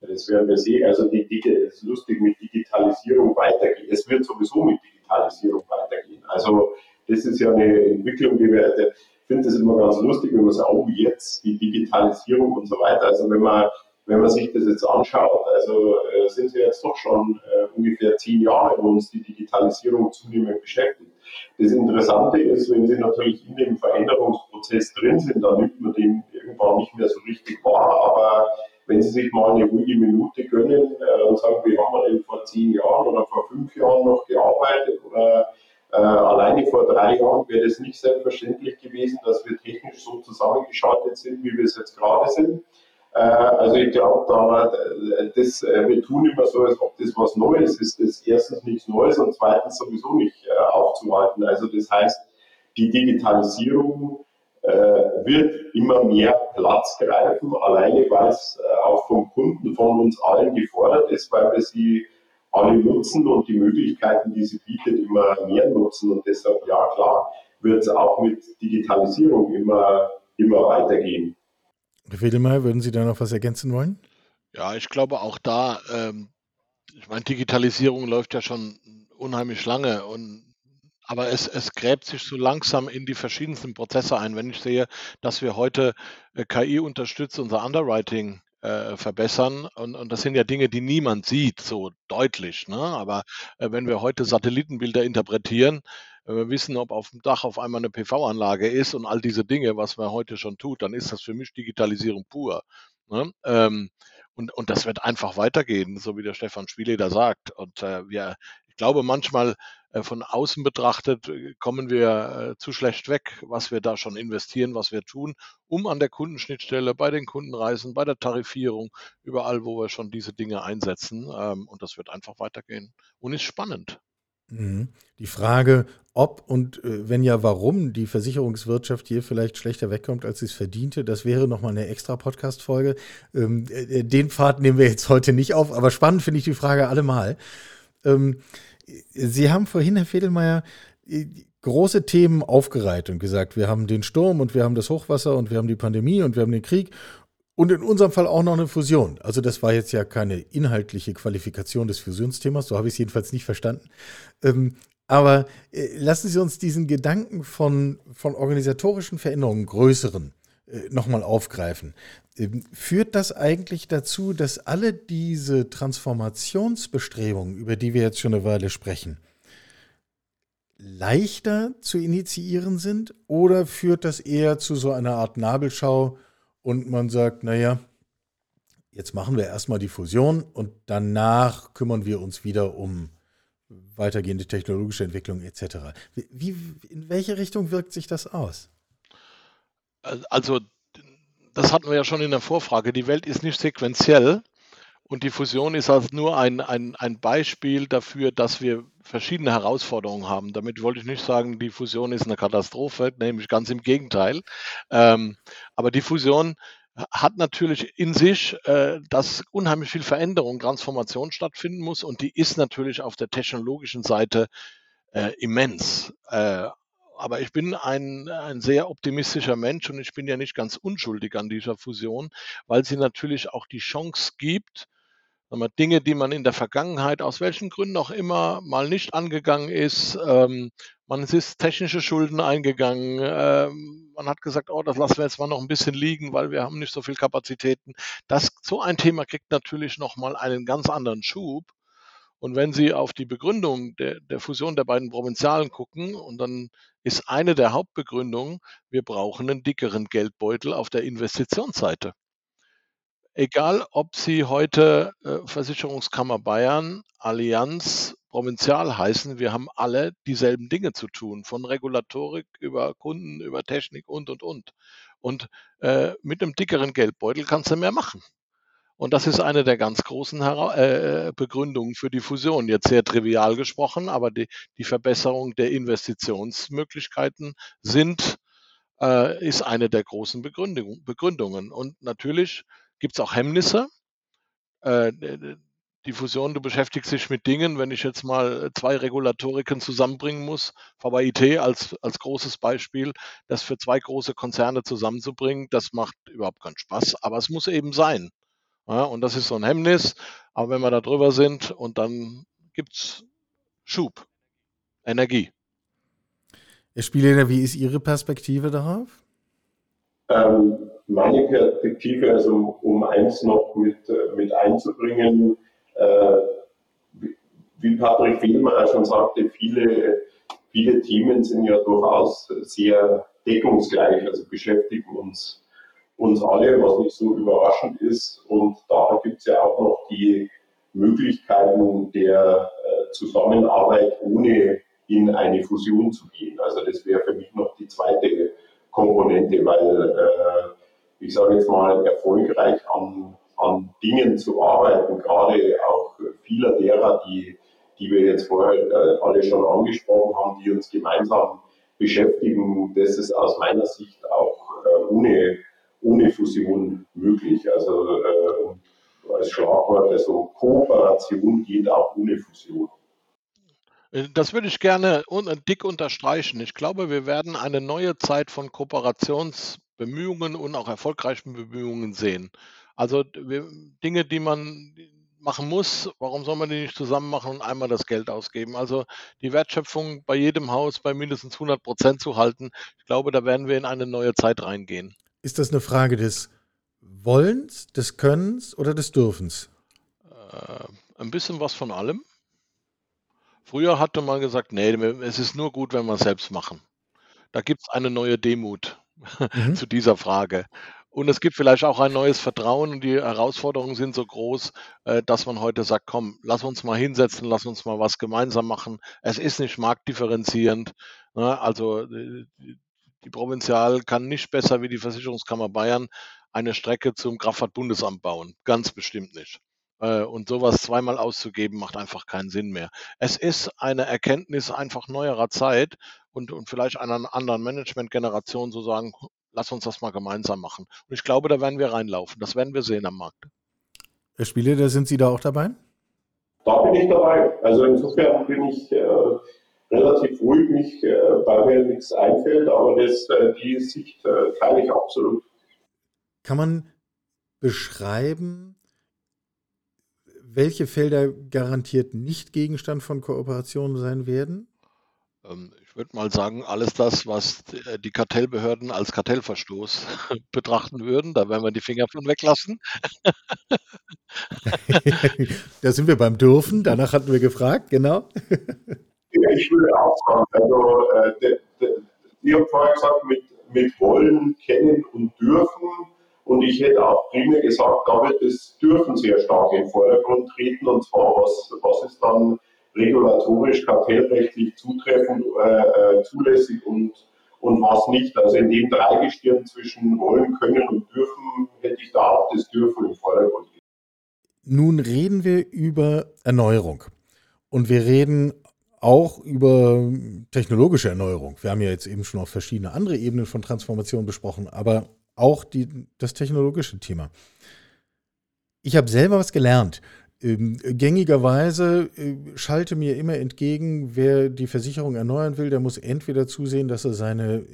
Das werden wir sehen. Also die, die, es ist lustig mit Digitalisierung weitergehen. Es wird sowieso mit Digitalisierung weitergehen. Also das ist ja eine Entwicklung, die wir, finde es immer ganz lustig, wenn man sagt, oh, jetzt die Digitalisierung und so weiter. Also wenn man, wenn man sich das jetzt anschaut, also äh, sind wir jetzt doch schon äh, ungefähr zehn Jahre, wo uns die Digitalisierung zunehmend beschäftigt. Das Interessante ist, wenn Sie natürlich in dem Veränderungsprozess drin sind, dann nimmt man den irgendwann nicht mehr so richtig wahr, aber wenn Sie sich mal eine ruhige Minute gönnen äh, und sagen, wie haben wir denn vor zehn Jahren oder vor fünf Jahren noch gearbeitet oder äh, alleine vor drei Jahren wäre es nicht selbstverständlich gewesen, dass wir technisch so zusammengeschaltet sind, wie wir es jetzt gerade sind. Äh, also ich glaube, da, äh, das, äh, wir tun immer so, als ob das was Neues ist. Das ist erstens nichts Neues und zweitens sowieso nicht äh, aufzuhalten. Also das heißt, die Digitalisierung äh, wird immer mehr Platz greifen, alleine weil es auch vom Kunden, von uns allen gefordert ist, weil wir sie alle nutzen und die Möglichkeiten, die sie bietet, immer mehr nutzen. Und deshalb, ja klar, wird es auch mit Digitalisierung immer, immer weitergehen. Herr Fedelmeier, würden Sie da noch was ergänzen wollen? Ja, ich glaube auch da, ähm, ich meine, Digitalisierung läuft ja schon unheimlich lange und aber es, es gräbt sich so langsam in die verschiedensten Prozesse ein. Wenn ich sehe, dass wir heute äh, KI unterstützt unser Underwriting äh, verbessern. Und, und das sind ja Dinge, die niemand sieht, so deutlich. Ne? Aber äh, wenn wir heute Satellitenbilder interpretieren, wenn wir wissen, ob auf dem Dach auf einmal eine PV-Anlage ist und all diese Dinge, was man heute schon tut, dann ist das für mich Digitalisierung pur. Ne? Ähm, und, und das wird einfach weitergehen, so wie der Stefan Spieleder sagt. Und äh, wir, ich glaube, manchmal äh, von außen betrachtet äh, kommen wir äh, zu schlecht weg, was wir da schon investieren, was wir tun, um an der Kundenschnittstelle, bei den Kundenreisen, bei der Tarifierung, überall, wo wir schon diese Dinge einsetzen. Ähm, und das wird einfach weitergehen und ist spannend. Mhm. Die Frage, ob und wenn ja, warum die Versicherungswirtschaft hier vielleicht schlechter wegkommt, als sie es verdiente, das wäre nochmal eine extra Podcast-Folge. Ähm, den Pfad nehmen wir jetzt heute nicht auf, aber spannend finde ich die Frage allemal. Ähm, Sie haben vorhin, Herr Fedelmeier, große Themen aufgereiht und gesagt, wir haben den Sturm und wir haben das Hochwasser und wir haben die Pandemie und wir haben den Krieg und in unserem Fall auch noch eine Fusion. Also das war jetzt ja keine inhaltliche Qualifikation des Fusionsthemas, so habe ich es jedenfalls nicht verstanden. Ähm, aber äh, lassen Sie uns diesen Gedanken von, von organisatorischen Veränderungen, größeren, äh, nochmal aufgreifen. Ähm, führt das eigentlich dazu, dass alle diese Transformationsbestrebungen, über die wir jetzt schon eine Weile sprechen, leichter zu initiieren sind? Oder führt das eher zu so einer Art Nabelschau und man sagt, naja, jetzt machen wir erstmal die Fusion und danach kümmern wir uns wieder um weitergehende technologische Entwicklung etc. Wie, in welche Richtung wirkt sich das aus? Also das hatten wir ja schon in der Vorfrage, die Welt ist nicht sequenziell und die Fusion ist also nur ein, ein, ein Beispiel dafür, dass wir verschiedene Herausforderungen haben. Damit wollte ich nicht sagen, die Fusion ist eine Katastrophe, nämlich ganz im Gegenteil. Ähm, aber die Fusion hat natürlich in sich, äh, dass unheimlich viel Veränderung, Transformation stattfinden muss und die ist natürlich auf der technologischen Seite äh, immens. Äh, aber ich bin ein, ein sehr optimistischer Mensch und ich bin ja nicht ganz unschuldig an dieser Fusion, weil sie natürlich auch die Chance gibt, Dinge, die man in der Vergangenheit aus welchen Gründen auch immer mal nicht angegangen ist. Ähm, man ist technische Schulden eingegangen. Ähm, man hat gesagt, oh, das lassen wir jetzt mal noch ein bisschen liegen, weil wir haben nicht so viel Kapazitäten. Das, so ein Thema kriegt natürlich noch mal einen ganz anderen Schub. Und wenn Sie auf die Begründung der, der Fusion der beiden Provinzialen gucken, und dann ist eine der Hauptbegründungen, wir brauchen einen dickeren Geldbeutel auf der Investitionsseite. Egal, ob Sie heute äh, Versicherungskammer Bayern, Allianz, Provinzial heißen, wir haben alle dieselben Dinge zu tun, von Regulatorik über Kunden, über Technik und, und, und. Und äh, mit einem dickeren Geldbeutel kannst du mehr machen. Und das ist eine der ganz großen äh, Begründungen für die Fusion. Jetzt sehr trivial gesprochen, aber die, die Verbesserung der Investitionsmöglichkeiten sind, äh, ist eine der großen Begründung, Begründungen. Und natürlich gibt es auch Hemmnisse. Äh, die Fusion, du beschäftigst dich mit Dingen, wenn ich jetzt mal zwei Regulatoriken zusammenbringen muss, VBIT als, als großes Beispiel, das für zwei große Konzerne zusammenzubringen, das macht überhaupt keinen Spaß, aber es muss eben sein. Ja, und das ist so ein Hemmnis. Aber wenn wir da drüber sind und dann gibt es Schub, Energie. Herr Spieleder, wie ist Ihre Perspektive darauf? Ähm, meine Perspektive, also um eins noch mit, äh, mit einzubringen, äh, wie Patrick Fehlmeier schon sagte, viele, viele Themen sind ja durchaus sehr deckungsgleich, also beschäftigen uns uns alle, was nicht so überraschend ist. Und da gibt es ja auch noch die Möglichkeiten der äh, Zusammenarbeit, ohne in eine Fusion zu gehen. Also das wäre für mich noch die zweite Komponente, weil äh, ich sage jetzt mal, erfolgreich an, an Dingen zu arbeiten, gerade auch vieler derer, die, die wir jetzt vorher äh, alle schon angesprochen haben, die uns gemeinsam beschäftigen, das ist aus meiner Sicht auch äh, ohne ohne Fusion möglich. Also äh, als Schlagwort, also Kooperation geht auch ohne Fusion. Äh, das würde ich gerne dick unterstreichen. Ich glaube, wir werden eine neue Zeit von Kooperationsbemühungen und auch erfolgreichen Bemühungen sehen. Also Dinge, die man machen muss, warum soll man die nicht zusammen machen und einmal das Geld ausgeben? Also die Wertschöpfung bei jedem Haus bei mindestens 100 Prozent zu halten, ich glaube, da werden wir in eine neue Zeit reingehen. Ist das eine Frage des Wollens, des Könnens oder des Dürfens? Äh, ein bisschen was von allem. Früher hatte man gesagt, nee, es ist nur gut, wenn wir es selbst machen. Da gibt es eine neue Demut *laughs* mhm. zu dieser Frage. Und es gibt vielleicht auch ein neues Vertrauen und die Herausforderungen sind so groß, äh, dass man heute sagt, komm, lass uns mal hinsetzen, lass uns mal was gemeinsam machen. Es ist nicht marktdifferenzierend. Ne? Also äh, die Provinzial kann nicht besser wie die Versicherungskammer Bayern eine Strecke zum Kraftfahrtbundesamt bauen. Ganz bestimmt nicht. Äh, und sowas zweimal auszugeben, macht einfach keinen Sinn mehr. Es ist eine Erkenntnis einfach neuerer Zeit und, und vielleicht einer anderen Management-Generation zu sagen, lass uns das mal gemeinsam machen. Und ich glaube, da werden wir reinlaufen. Das werden wir sehen am Markt. Herr Spiele, da sind Sie da auch dabei? Da bin ich dabei. Also insofern bin ich äh, relativ ruhig, mich, äh, weil mir nichts einfällt, aber das, äh, die Sicht äh, teile ich absolut. Kann man beschreiben, welche Felder garantiert nicht Gegenstand von Kooperationen sein werden? Ähm, ich würde mal sagen, alles das, was äh, die Kartellbehörden als Kartellverstoß *laughs* betrachten würden, da werden wir die Finger von weglassen. *laughs* *laughs* da sind wir beim Dürfen, danach hatten wir gefragt, genau. Ich würde auch sagen, also äh, ihr habt vorher gesagt, mit, mit wollen, kennen und dürfen. Und ich hätte auch primär gesagt, da wird das Dürfen sehr stark in den Vordergrund treten. Und zwar, was, was ist dann regulatorisch, kartellrechtlich zutreffend, äh, äh, zulässig und, und was nicht. Also in dem Dreigestirn zwischen wollen, können und dürfen hätte ich da auch das Dürfen im Vordergrund. Nun reden wir über Erneuerung. Und wir reden auch über technologische Erneuerung. Wir haben ja jetzt eben schon auf verschiedene andere Ebenen von Transformation besprochen, aber auch die, das technologische Thema. Ich habe selber was gelernt. Ähm, gängigerweise äh, schalte mir immer entgegen, wer die Versicherung erneuern will, der muss entweder zusehen, dass er seine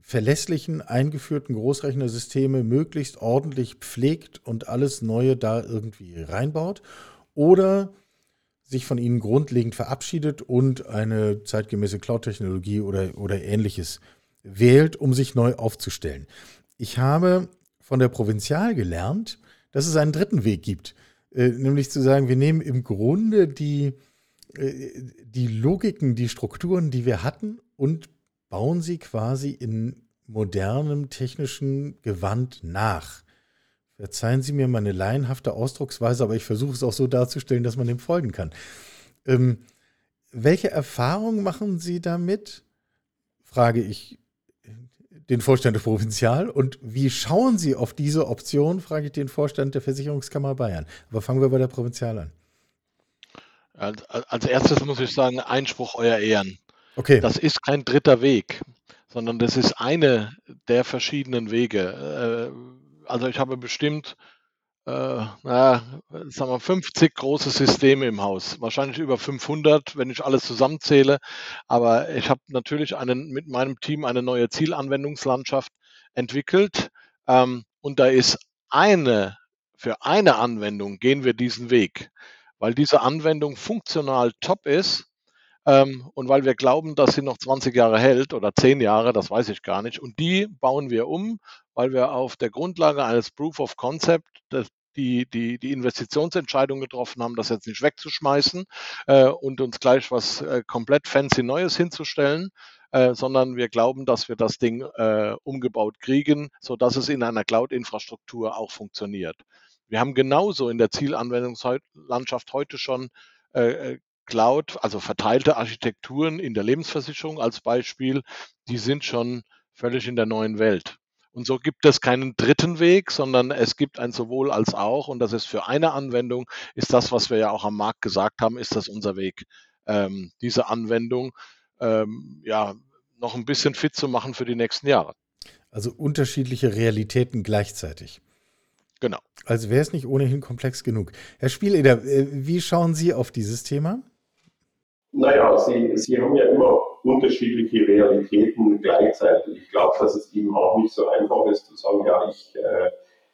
verlässlichen eingeführten Großrechnersysteme möglichst ordentlich pflegt und alles Neue da irgendwie reinbaut oder sich von ihnen grundlegend verabschiedet und eine zeitgemäße Cloud-Technologie oder, oder ähnliches wählt, um sich neu aufzustellen. Ich habe von der Provinzial gelernt, dass es einen dritten Weg gibt. Äh, nämlich zu sagen, wir nehmen im Grunde die, äh, die Logiken, die Strukturen, die wir hatten und bauen sie quasi in modernem technischen Gewand nach. Verzeihen Sie mir meine laienhafte Ausdrucksweise, aber ich versuche es auch so darzustellen, dass man dem folgen kann. Ähm, welche Erfahrungen machen Sie damit? Frage ich den Vorstand der Provinzial. Und wie schauen Sie auf diese Option, frage ich den Vorstand der Versicherungskammer Bayern. Aber fangen wir bei der Provinzial an. Als erstes muss ich sagen, Einspruch euer Ehren. Okay. Das ist kein dritter Weg, sondern das ist eine der verschiedenen Wege. Also ich habe bestimmt äh, naja, sagen wir 50 große Systeme im Haus, wahrscheinlich über 500, wenn ich alles zusammenzähle. Aber ich habe natürlich einen, mit meinem Team eine neue Zielanwendungslandschaft entwickelt. Ähm, und da ist eine, für eine Anwendung gehen wir diesen Weg, weil diese Anwendung funktional top ist ähm, und weil wir glauben, dass sie noch 20 Jahre hält oder 10 Jahre, das weiß ich gar nicht. Und die bauen wir um, weil wir auf der Grundlage eines Proof of Concept das, die, die, die Investitionsentscheidung getroffen haben, das jetzt nicht wegzuschmeißen äh, und uns gleich was äh, komplett fancy Neues hinzustellen, äh, sondern wir glauben, dass wir das Ding äh, umgebaut kriegen, sodass es in einer Cloud-Infrastruktur auch funktioniert. Wir haben genauso in der Zielanwendungslandschaft heute schon äh, äh, Cloud, also verteilte Architekturen in der Lebensversicherung als Beispiel, die sind schon völlig in der neuen Welt. Und so gibt es keinen dritten Weg, sondern es gibt ein sowohl als auch. Und das ist für eine Anwendung, ist das, was wir ja auch am Markt gesagt haben, ist das unser Weg, ähm, diese Anwendung ähm, ja noch ein bisschen fit zu machen für die nächsten Jahre. Also unterschiedliche Realitäten gleichzeitig. Genau. Also wäre es nicht ohnehin komplex genug. Herr Spieleder, äh, wie schauen Sie auf dieses Thema? Naja, Sie, Sie haben ja immer unterschiedliche Realitäten gleichzeitig. Ich glaube, dass es eben auch nicht so einfach ist zu sagen, ja, ich, äh,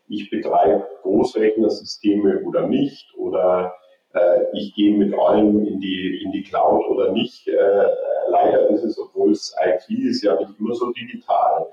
ich betreibe Großrechnersysteme oder nicht oder äh, ich gehe mit allem in die, in die Cloud oder nicht. Äh, leider ist es, obwohl es IT ist, ja nicht immer so digital.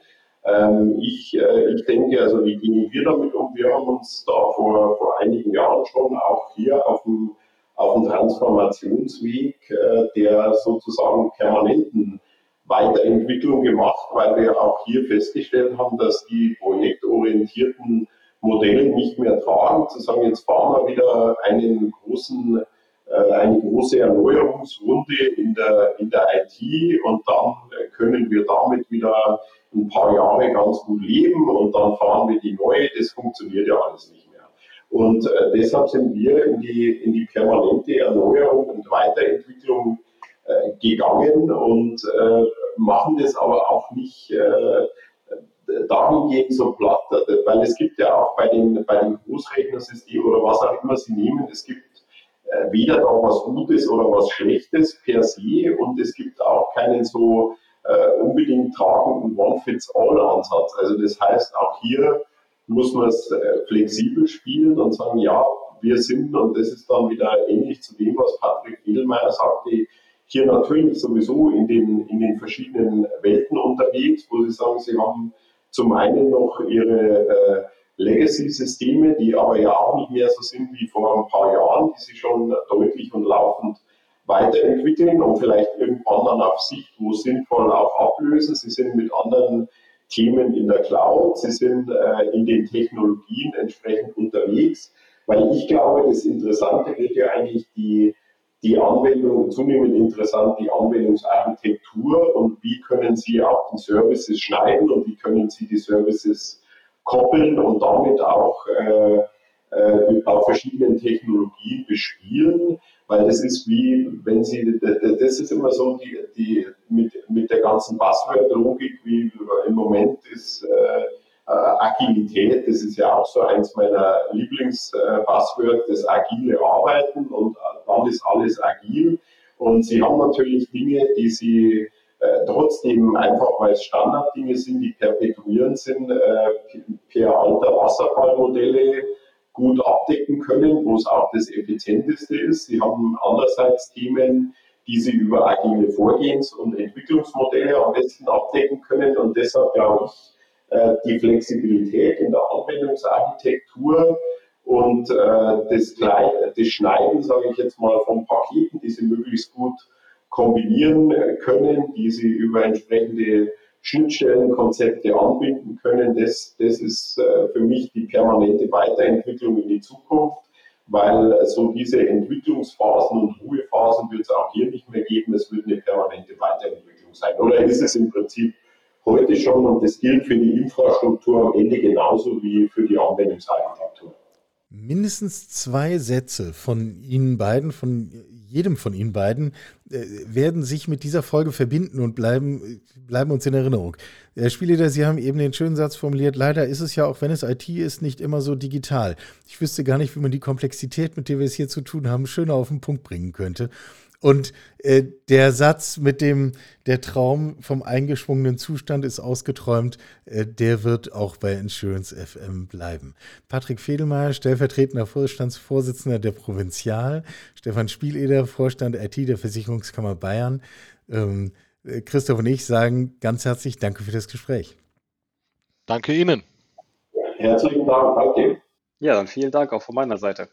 Ähm, ich, äh, ich denke, also wie gehen wir damit um? Wir haben uns da vor, vor einigen Jahren schon auch hier auf dem, auf dem Transformationsweg äh, der sozusagen permanenten Weiterentwicklung gemacht, weil wir auch hier festgestellt haben, dass die projektorientierten Modelle nicht mehr tragen, zu sagen, jetzt fahren wir wieder einen großen, äh, eine große Erneuerungsrunde in der, in der IT und dann können wir damit wieder ein paar Jahre ganz gut leben und dann fahren wir die neue. Das funktioniert ja alles nicht. Und äh, deshalb sind wir in die, in die permanente Erneuerung und Weiterentwicklung äh, gegangen und äh, machen das aber auch nicht äh, dahingehend so platt, weil es gibt ja auch bei den, bei den Großrechnersystemen oder was auch immer sie nehmen, es gibt äh, weder da was Gutes oder was Schlechtes per se und es gibt auch keinen so äh, unbedingt tragenden One-Fits-All-Ansatz. Also das heißt, auch hier muss man es äh, flexibel spielen und sagen, ja, wir sind, und das ist dann wieder ähnlich zu dem, was Patrick Edelmeier sagte, hier natürlich sowieso in den, in den verschiedenen Welten unterwegs, wo sie sagen, sie haben zum einen noch ihre äh, Legacy-Systeme, die aber ja auch nicht mehr so sind wie vor ein paar Jahren, die sie schon deutlich und laufend weiterentwickeln und vielleicht irgendwann dann auf Sicht, wo sinnvoll auch ablösen. Sie sind mit anderen Themen in der Cloud, sie sind äh, in den Technologien entsprechend unterwegs, weil ich glaube, das Interessante wird ja eigentlich die, die Anwendung, zunehmend interessant, die Anwendungsarchitektur und wie können Sie auch die Services schneiden und wie können Sie die Services koppeln und damit auch äh, äh, auf verschiedenen Technologien bespielen, weil das ist wie, wenn Sie, das ist immer so die, die mit, mit der ganzen Buzzword-Logik, wie im Moment ist äh, äh, Agilität, das ist ja auch so eins meiner Lieblings-Buzzword, das agile Arbeiten und dann ist alles agil. Und Sie haben natürlich Dinge, die Sie äh, trotzdem einfach, weil es Standarddinge sind, die perpetuierend sind, äh, per alter Wasserfallmodelle gut abdecken können, wo es auch das effizienteste ist. Sie haben andererseits Themen, die Sie über agile Vorgehens- und Entwicklungsmodelle am besten abdecken können. Und deshalb glaube ich, äh, die Flexibilität in der Anwendungsarchitektur und äh, das, Schneiden, sage ich jetzt mal, von Paketen, die Sie möglichst gut kombinieren können, die Sie über entsprechende Schnittstellenkonzepte anbinden können, das, das ist äh, für mich die permanente Weiterentwicklung in die Zukunft, weil so diese Entwicklungsphasen und Ruhephasen wird es auch hier nicht mehr geben. Es wird eine permanente Weiterentwicklung sein. Oder ist es im Prinzip heute schon und das gilt für die Infrastruktur am Ende genauso wie für die Anwendungsarchitektur. Mindestens zwei Sätze von Ihnen beiden, von jedem von Ihnen beiden, äh, werden sich mit dieser Folge verbinden und bleiben, bleiben uns in Erinnerung. Herr Spielleiter, Sie haben eben den schönen Satz formuliert, leider ist es ja, auch wenn es IT ist, nicht immer so digital. Ich wüsste gar nicht, wie man die Komplexität, mit der wir es hier zu tun haben, schöner auf den Punkt bringen könnte. Und äh, der Satz mit dem, der Traum vom eingeschwungenen Zustand ist ausgeträumt, äh, der wird auch bei Insurance FM bleiben. Patrick Fedelmeier, stellvertretender Vorstandsvorsitzender der Provinzial, Stefan Spieleder, Vorstand IT der Versicherungskammer Bayern. Ähm, äh, Christoph und ich sagen ganz herzlich Danke für das Gespräch. Danke Ihnen. Herzlichen Dank, danke. Ja, dann vielen Dank auch von meiner Seite.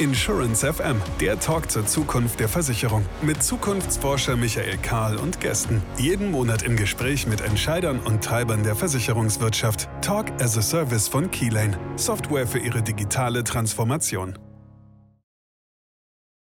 Insurance FM, der Talk zur Zukunft der Versicherung mit Zukunftsforscher Michael Kahl und Gästen. Jeden Monat im Gespräch mit Entscheidern und Treibern der Versicherungswirtschaft. Talk as a Service von Keylane, Software für ihre digitale Transformation.